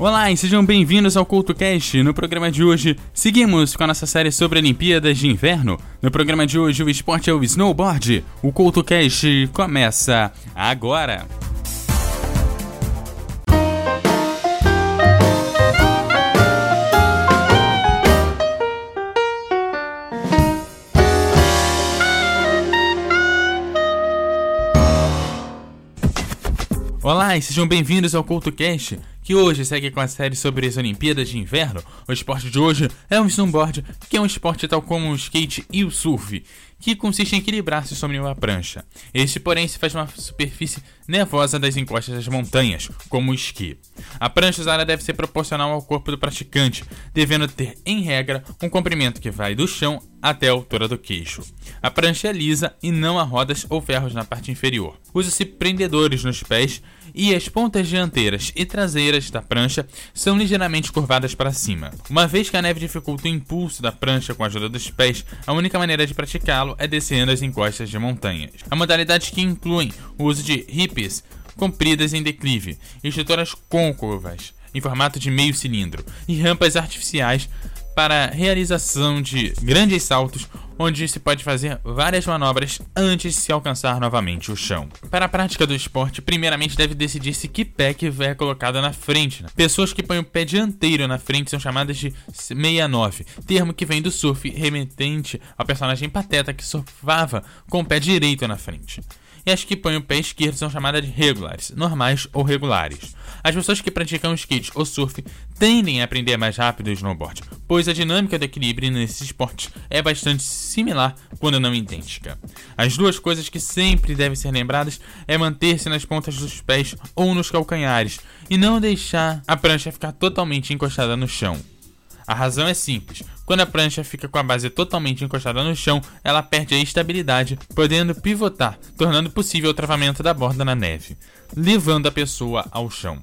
Olá e sejam bem-vindos ao CultoCast. No programa de hoje, seguimos com a nossa série sobre Olimpíadas de Inverno. No programa de hoje, o esporte é o snowboard. O CultoCast começa agora. Olá e sejam bem-vindos ao CultoCast que hoje segue com a série sobre as Olimpíadas de Inverno. O esporte de hoje é um snowboard, que é um esporte tal como o skate e o surf, que consiste em equilibrar-se sobre uma prancha. Este, porém, se faz uma superfície nevosa das encostas das montanhas, como o esqui. A prancha usada deve ser proporcional ao corpo do praticante, devendo ter, em regra, um comprimento que vai do chão até a altura do queixo. A prancha é lisa e não há rodas ou ferros na parte inferior. Usa-se prendedores nos pés e as pontas dianteiras e traseiras da prancha são ligeiramente curvadas para cima. Uma vez que a neve dificulta o impulso da prancha com a ajuda dos pés, a única maneira de praticá-lo é descendo as encostas de montanhas. Há modalidades que incluem o uso de hippies compridas em declive, estruturas côncavas em formato de meio cilindro e rampas artificiais para realização de grandes saltos onde se pode fazer várias manobras antes de se alcançar novamente o chão. Para a prática do esporte, primeiramente deve decidir-se que pé que é colocado na frente. Pessoas que põem o pé dianteiro na frente são chamadas de 69, termo que vem do surf remetente ao personagem Pateta que surfava com o pé direito na frente e as que põem o pé esquerdo são chamadas de regulares, normais ou regulares. As pessoas que praticam skate ou surf tendem a aprender mais rápido o snowboard, pois a dinâmica do equilíbrio nesses esportes é bastante similar, quando não idêntica. As duas coisas que sempre devem ser lembradas é manter-se nas pontas dos pés ou nos calcanhares e não deixar a prancha ficar totalmente encostada no chão. A razão é simples. Quando a prancha fica com a base totalmente encostada no chão, ela perde a estabilidade, podendo pivotar, tornando possível o travamento da borda na neve, levando a pessoa ao chão.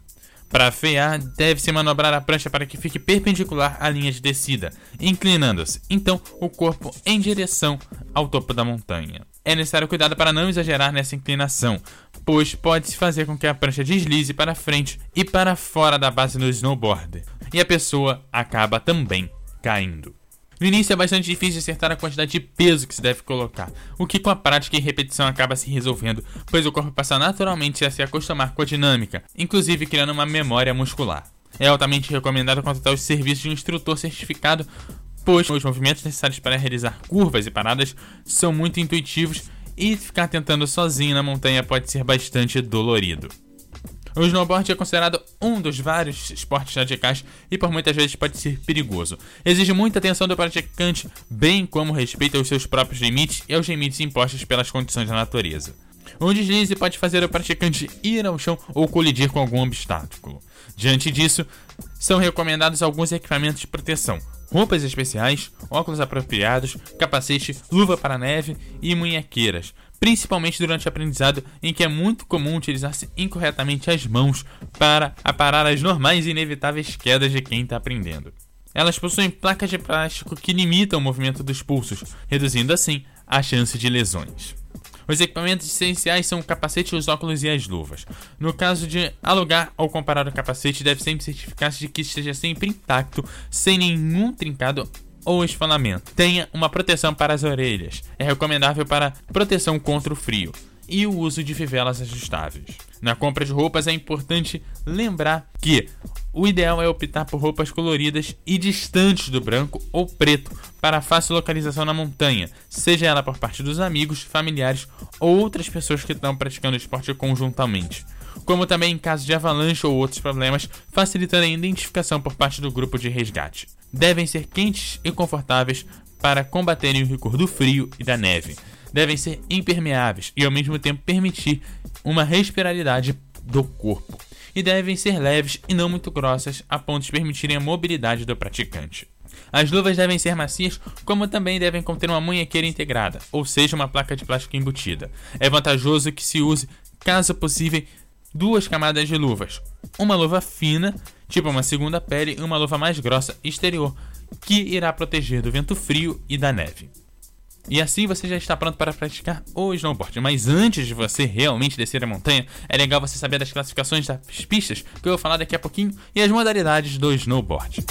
Para frear, deve-se manobrar a prancha para que fique perpendicular à linha de descida, inclinando-se, então, o corpo em direção ao topo da montanha. É necessário cuidado para não exagerar nessa inclinação, pois pode-se fazer com que a prancha deslize para frente e para fora da base do snowboard, e a pessoa acaba também caindo. No início é bastante difícil acertar a quantidade de peso que se deve colocar, o que com a prática e repetição acaba se resolvendo, pois o corpo passa naturalmente a se acostumar com a dinâmica, inclusive criando uma memória muscular. É altamente recomendado contratar os serviços de um instrutor certificado, pois os movimentos necessários para realizar curvas e paradas são muito intuitivos e ficar tentando sozinho na montanha pode ser bastante dolorido. O snowboard é considerado um dos vários esportes radicais e por muitas vezes pode ser perigoso. Exige muita atenção do praticante, bem como respeito aos seus próprios limites e aos limites impostos pelas condições da natureza. Um deslize pode fazer o praticante ir ao chão ou colidir com algum obstáculo. Diante disso, são recomendados alguns equipamentos de proteção, roupas especiais, óculos apropriados, capacete, luva para neve e munhequeiras, principalmente durante o aprendizado, em que é muito comum utilizar-se incorretamente as mãos para aparar as normais e inevitáveis quedas de quem está aprendendo. Elas possuem placas de plástico que limitam o movimento dos pulsos, reduzindo assim a chance de lesões. Os equipamentos essenciais são o capacete, os óculos e as luvas. No caso de alugar ou comprar o capacete, deve sempre certificar-se de que esteja sempre intacto, sem nenhum trincado ou esfalamento. Tenha uma proteção para as orelhas. É recomendável para proteção contra o frio e o uso de fivelas ajustáveis. Na compra de roupas é importante lembrar que o ideal é optar por roupas coloridas e distantes do branco ou preto para fácil localização na montanha, seja ela por parte dos amigos, familiares ou outras pessoas que estão praticando esporte conjuntamente. Como também em caso de avalanche ou outros problemas, facilitando a identificação por parte do grupo de resgate devem ser quentes e confortáveis para combaterem o rigor do frio e da neve. Devem ser impermeáveis e ao mesmo tempo permitir uma respirabilidade do corpo. E devem ser leves e não muito grossas a ponto de permitirem a mobilidade do praticante. As luvas devem ser macias, como também devem conter uma munhequeira integrada, ou seja, uma placa de plástico embutida. É vantajoso que se use, caso possível, duas camadas de luvas. Uma luva fina tipo uma segunda pele e uma luva mais grossa exterior, que irá proteger do vento frio e da neve. E assim você já está pronto para praticar o snowboard. Mas antes de você realmente descer a montanha, é legal você saber das classificações das pistas, que eu vou falar daqui a pouquinho, e as modalidades do snowboard.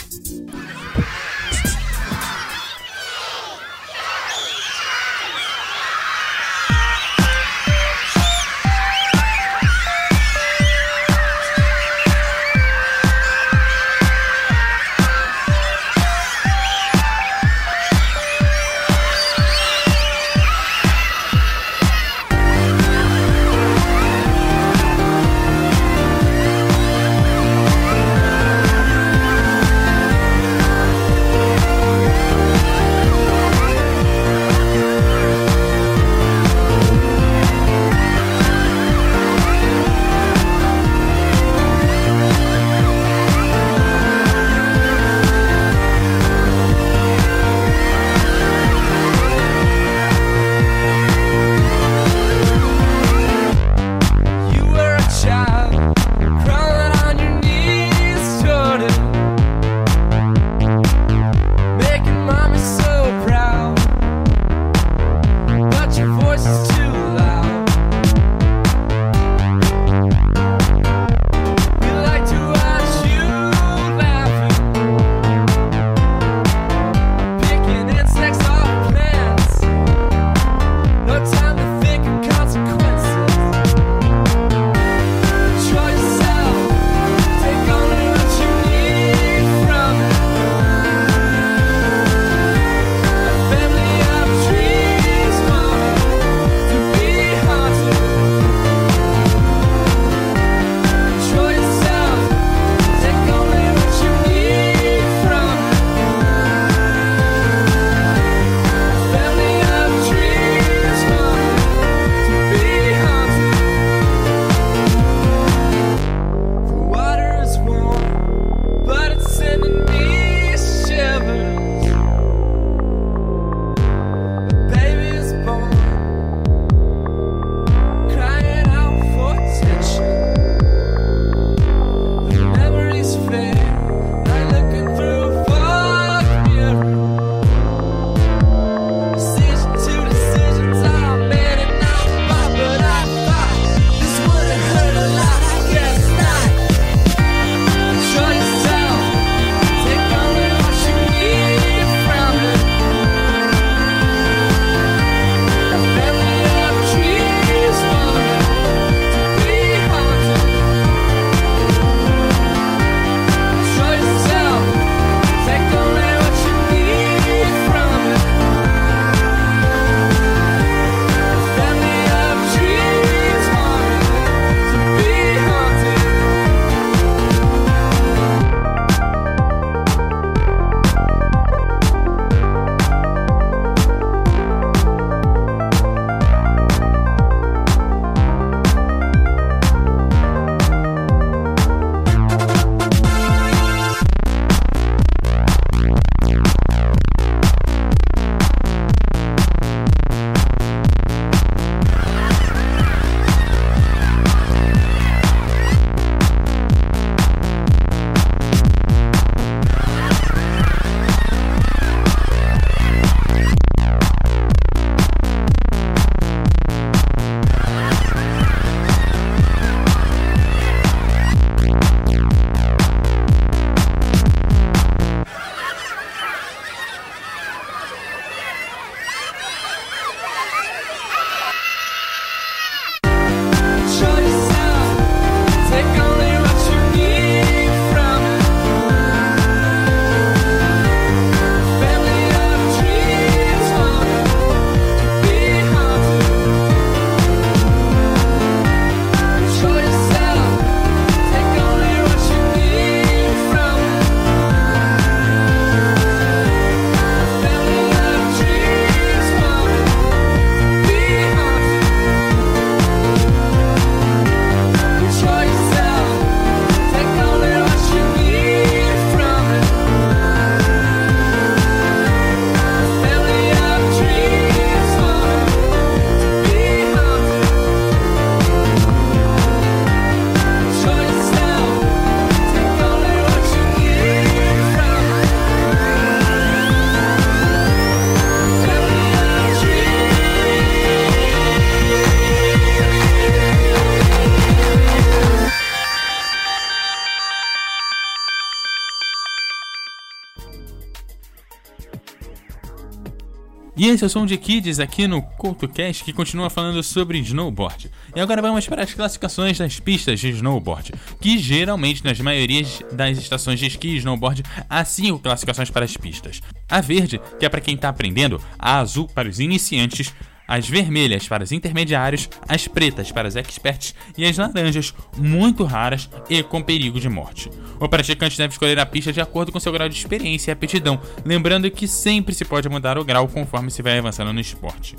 E esse é o som de Kids aqui no CoutoCast que continua falando sobre snowboard. E agora vamos para as classificações das pistas de snowboard, que geralmente nas maiorias das estações de esqui e snowboard há cinco classificações para as pistas. A verde, que é para quem está aprendendo, a azul para os iniciantes, as vermelhas para os intermediários, as pretas para os experts e as laranjas, muito raras e com perigo de morte. O praticante deve escolher a pista de acordo com seu grau de experiência e aptidão, lembrando que sempre se pode mudar o grau conforme se vai avançando no esporte.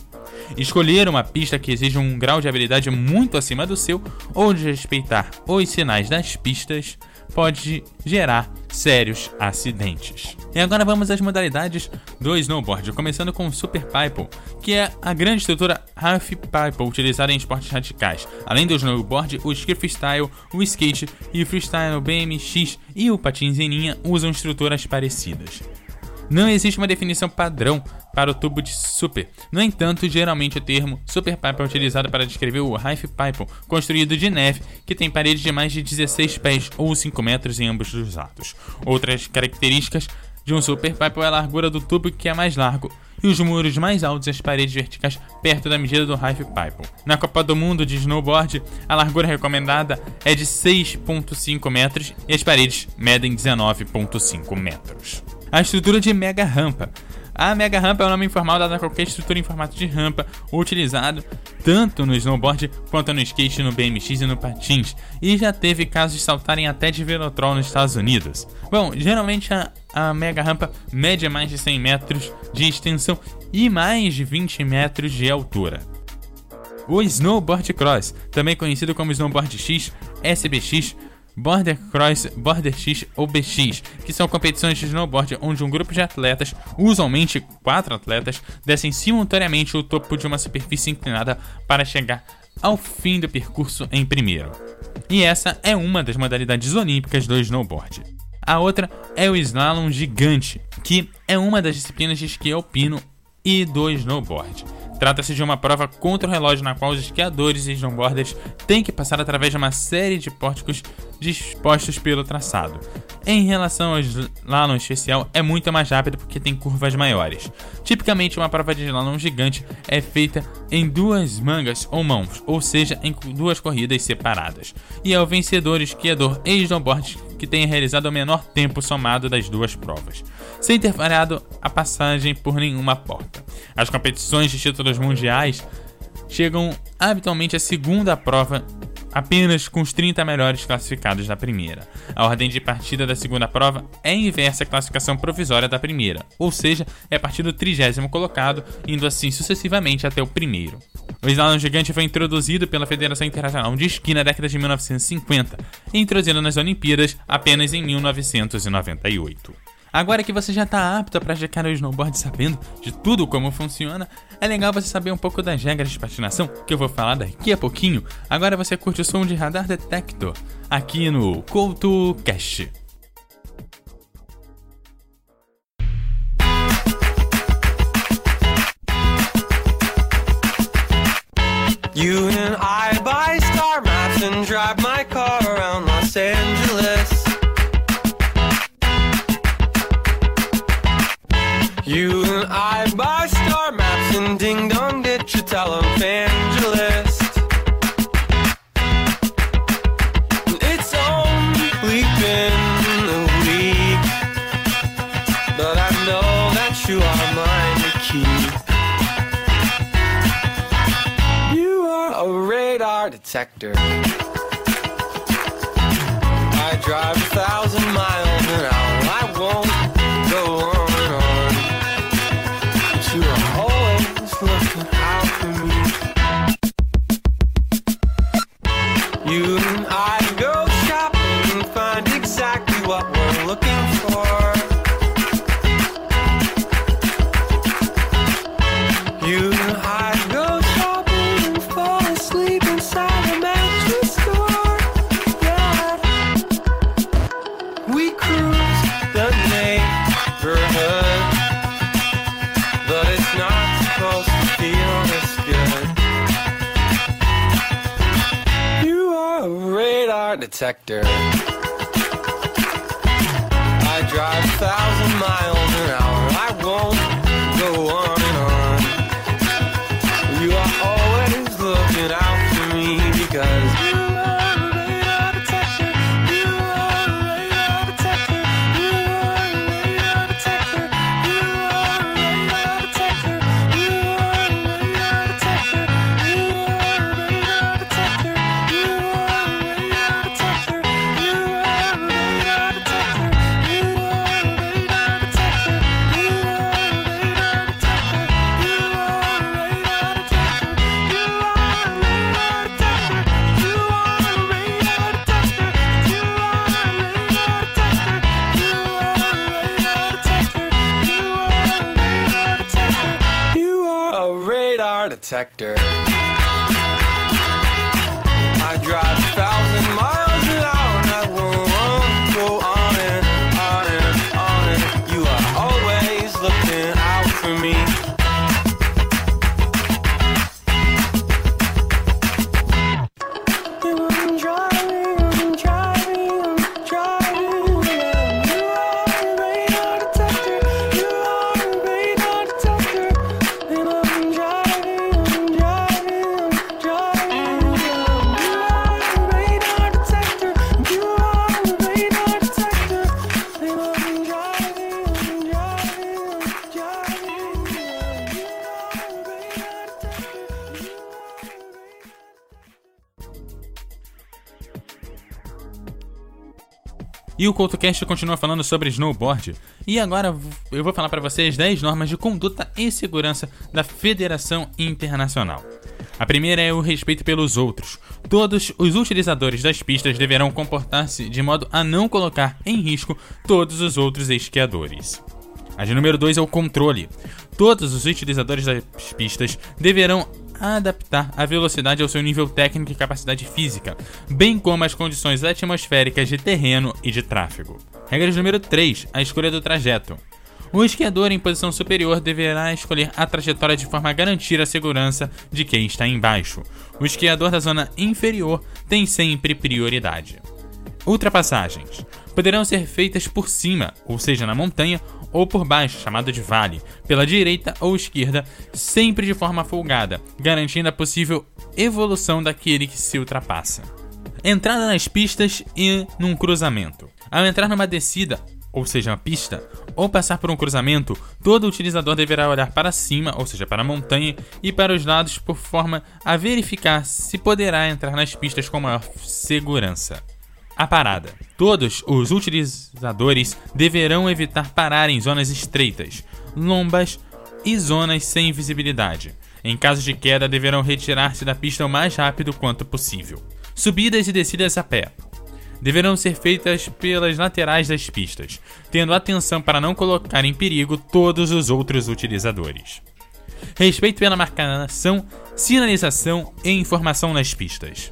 Escolher uma pista que exija um grau de habilidade muito acima do seu ou de respeitar os sinais das pistas pode gerar sérios acidentes. E agora vamos às modalidades do snowboard, começando com o Super Pipe, que é a grande estrutura half pipe utilizada em esportes radicais. Além do snowboard, o ski freestyle, o skate e o freestyle BMX e o patins em linha usam estruturas parecidas. Não existe uma definição padrão para o tubo de super. No entanto, geralmente o termo super pipe é utilizado para descrever o half pipe construído de neve que tem paredes de mais de 16 pés ou 5 metros em ambos os lados. Outras características de um super pipe é a largura do tubo que é mais largo e os muros mais altos e as paredes verticais perto da medida do half pipe. Na Copa do Mundo de snowboard, a largura recomendada é de 6.5 metros e as paredes medem 19.5 metros. A estrutura de mega rampa. A mega rampa é o nome informal dado a qualquer estrutura em formato de rampa utilizado tanto no snowboard quanto no skate, no BMX e no patins, e já teve casos de saltarem até de velotrol nos Estados Unidos. Bom, geralmente a, a mega rampa mede mais de 100 metros de extensão e mais de 20 metros de altura. O Snowboard Cross, também conhecido como Snowboard X, SBX, Border Cross, Border X ou BX, que são competições de snowboard onde um grupo de atletas, usualmente quatro atletas, descem simultaneamente o topo de uma superfície inclinada para chegar ao fim do percurso em primeiro. E essa é uma das modalidades olímpicas do snowboard. A outra é o slalom gigante, que é uma das disciplinas de esqui alpino e do snowboard. Trata-se de uma prova contra o relógio na qual os esquiadores e snowboarders têm que passar através de uma série de pórticos dispostos pelo traçado. Em relação ao slalom especial, é muito mais rápido porque tem curvas maiores. Tipicamente, uma prova de slalom gigante é feita em duas mangas ou mãos, ou seja, em duas corridas separadas. E é o vencedor esquiador e snowboard que tenha realizado o menor tempo somado das duas provas, sem ter falhado a passagem por nenhuma porta. As competições de títulos mundiais chegam habitualmente à segunda prova apenas com os 30 melhores classificados da primeira. A ordem de partida da segunda prova é inversa à classificação provisória da primeira, ou seja, é a partir do trigésimo colocado, indo assim sucessivamente até o primeiro. O slalom gigante foi introduzido pela Federação Internacional de Esqui na década de 1950 e introduzido nas Olimpíadas apenas em 1998. Agora que você já está apto a praticar o snowboard sabendo de tudo como funciona, é legal você saber um pouco das regras de patinação que eu vou falar daqui a pouquinho. Agora você curte o som de Radar Detector aqui no CoutoCast. You detector. E o CoutoCast continua falando sobre snowboard. E agora eu vou falar para vocês 10 normas de conduta e segurança da Federação Internacional. A primeira é o respeito pelos outros. Todos os utilizadores das pistas deverão comportar-se de modo a não colocar em risco todos os outros esquiadores. A de número 2 é o controle. Todos os utilizadores das pistas deverão adaptar a velocidade ao seu nível técnico e capacidade física, bem como as condições atmosféricas de terreno e de tráfego. Regra número 3: a escolha do trajeto. O esquiador em posição superior deverá escolher a trajetória de forma a garantir a segurança de quem está embaixo. O esquiador da zona inferior tem sempre prioridade. Ultrapassagens poderão ser feitas por cima, ou seja, na montanha, ou por baixo, chamado de vale, pela direita ou esquerda, sempre de forma folgada, garantindo a possível evolução daquele que se ultrapassa. Entrada nas pistas e num cruzamento. Ao entrar numa descida, ou seja, uma pista, ou passar por um cruzamento, todo utilizador deverá olhar para cima, ou seja, para a montanha, e para os lados por forma a verificar se poderá entrar nas pistas com maior segurança. A parada. Todos os utilizadores deverão evitar parar em zonas estreitas, lombas e zonas sem visibilidade. Em caso de queda, deverão retirar-se da pista o mais rápido quanto possível. Subidas e descidas a pé deverão ser feitas pelas laterais das pistas, tendo atenção para não colocar em perigo todos os outros utilizadores. Respeito pela marcação, sinalização e informação nas pistas.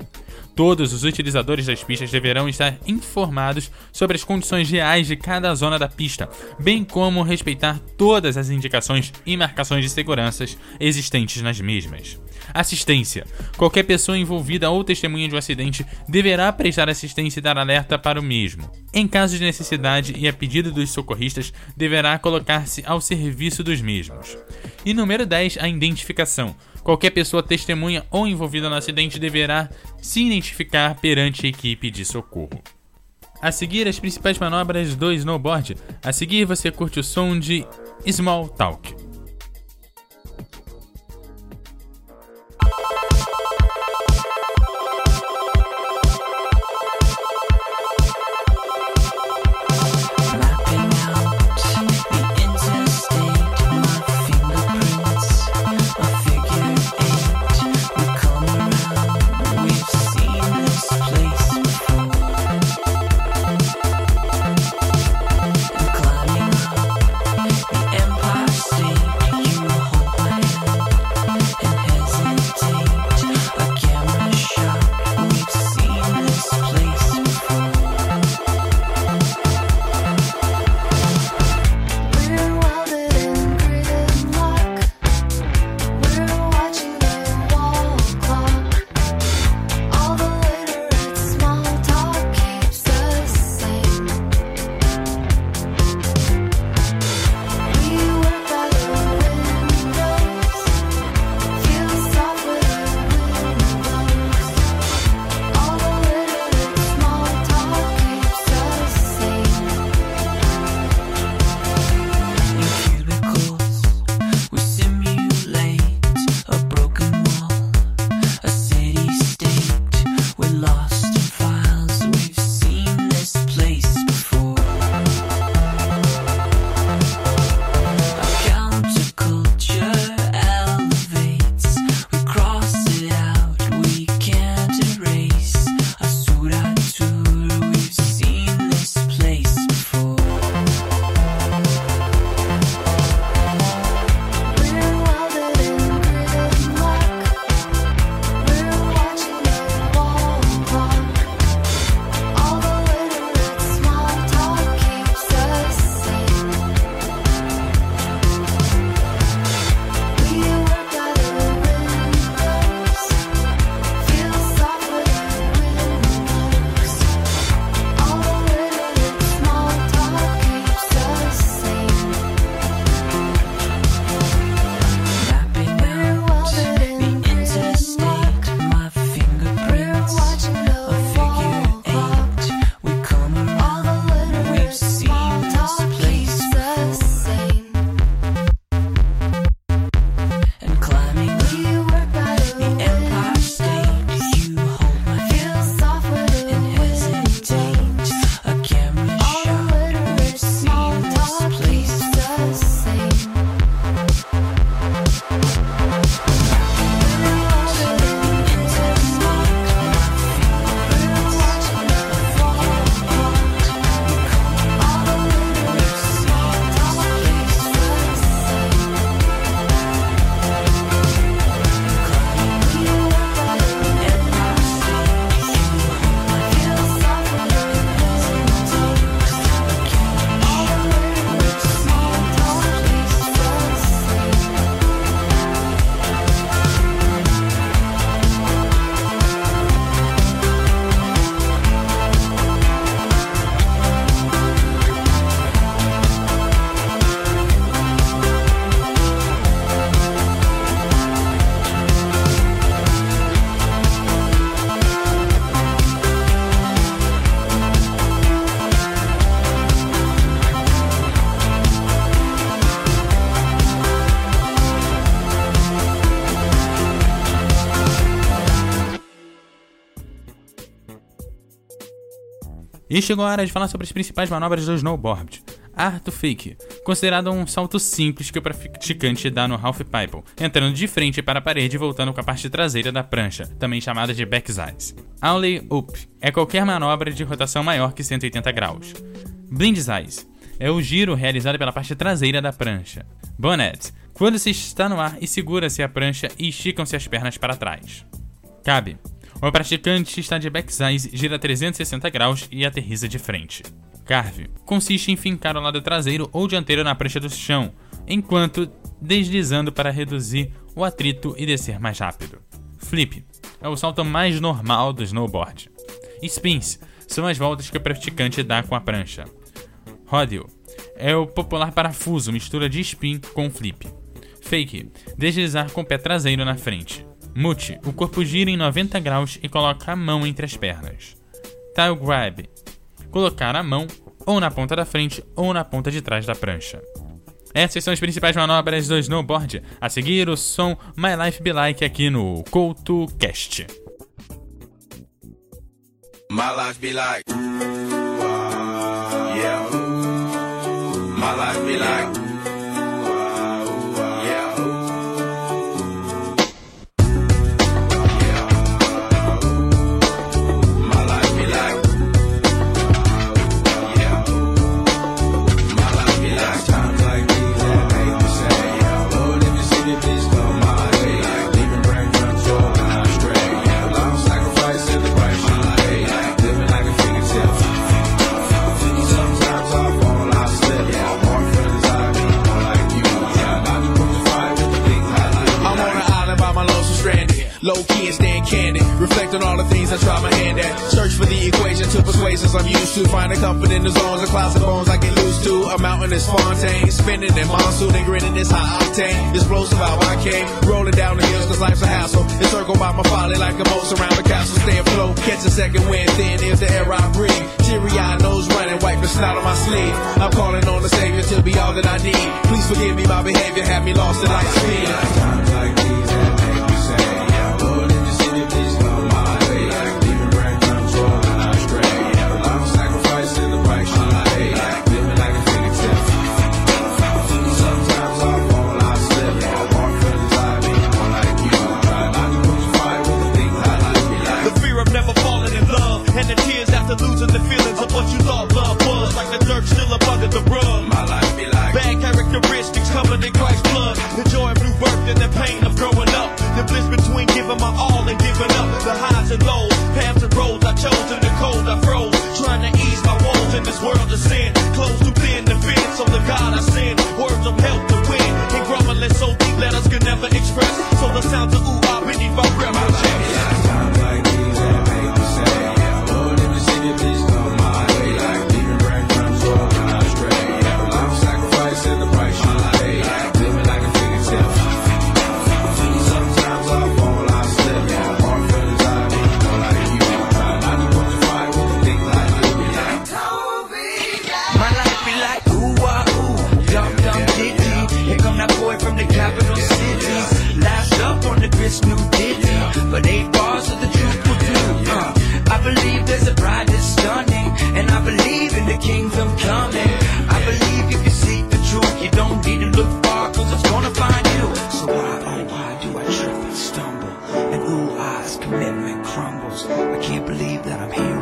Todos os utilizadores das pistas deverão estar informados sobre as condições reais de cada zona da pista, bem como respeitar todas as indicações e marcações de segurança existentes nas mesmas. Assistência: qualquer pessoa envolvida ou testemunha de um acidente deverá prestar assistência e dar alerta para o mesmo. Em caso de necessidade e a pedido dos socorristas, deverá colocar-se ao serviço dos mesmos. E número 10, a identificação. Qualquer pessoa testemunha ou envolvida no acidente deverá se identificar perante a equipe de socorro. A seguir, as principais manobras do snowboard. A seguir, você curte o som de Small Talk. E chegou a hora de falar sobre as principais manobras do snowboard. Arto Fake, considerado um salto simples que o praticante dá no half pipe, entrando de frente para a parede e voltando com a parte traseira da prancha, também chamada de backside. Ollie Up é qualquer manobra de rotação maior que 180 graus. Blindside é o giro realizado pela parte traseira da prancha. Bonnet, quando se está no ar e segura-se a prancha e esticam-se as pernas para trás. Cabe. O praticante está de backside, gira 360 graus e aterriza de frente. Carve. Consiste em fincar o lado traseiro ou dianteiro na prancha do chão, enquanto deslizando para reduzir o atrito e descer mais rápido. Flip. É o salto mais normal do snowboard. Spins. São as voltas que o praticante dá com a prancha. Rodeo. É o popular parafuso, mistura de spin com flip. Fake. Deslizar com o pé traseiro na frente. Mute. O corpo gira em 90 graus e coloca a mão entre as pernas. Tail grab. Colocar a mão ou na ponta da frente ou na ponta de trás da prancha. Essas são as principais manobras do snowboard. A seguir, o som My Life Be Like aqui no CoutoCast. My life be like, yeah. My life be like, candid. Reflect on all the things I try my hand at. Search for the equation to persuasions I'm used to. Finding comfort in the zones of and bones I get loose to. A mountain is Fontaine. Spinning in monsoon and grinning is high octane. Explosive how I came. Rolling down the hills cause life's a hassle. Encircled by my folly like a moat around the castle. Stay afloat. Catch a second wind. Thin is the air I breathe. Teary eyed nose running. Wipe the snot on my sleeve. I'm calling on the savior to be all that I need. Please forgive me my behavior. Have me lost in light speed. Losing the feelings of what you thought stumble? And ooh, eyes commitment crumbles. I can't believe that I'm here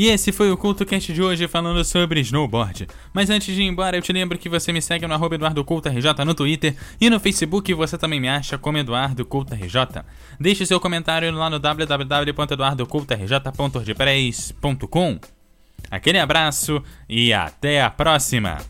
E esse foi o CultoCast de hoje falando sobre snowboard. Mas antes de ir embora, eu te lembro que você me segue no arroba EduardoCultoRJ no Twitter e no Facebook você também me acha como EduardoCultoRJ. Deixe seu comentário lá no www.eduardocultorj.wordpress.com. Aquele abraço e até a próxima!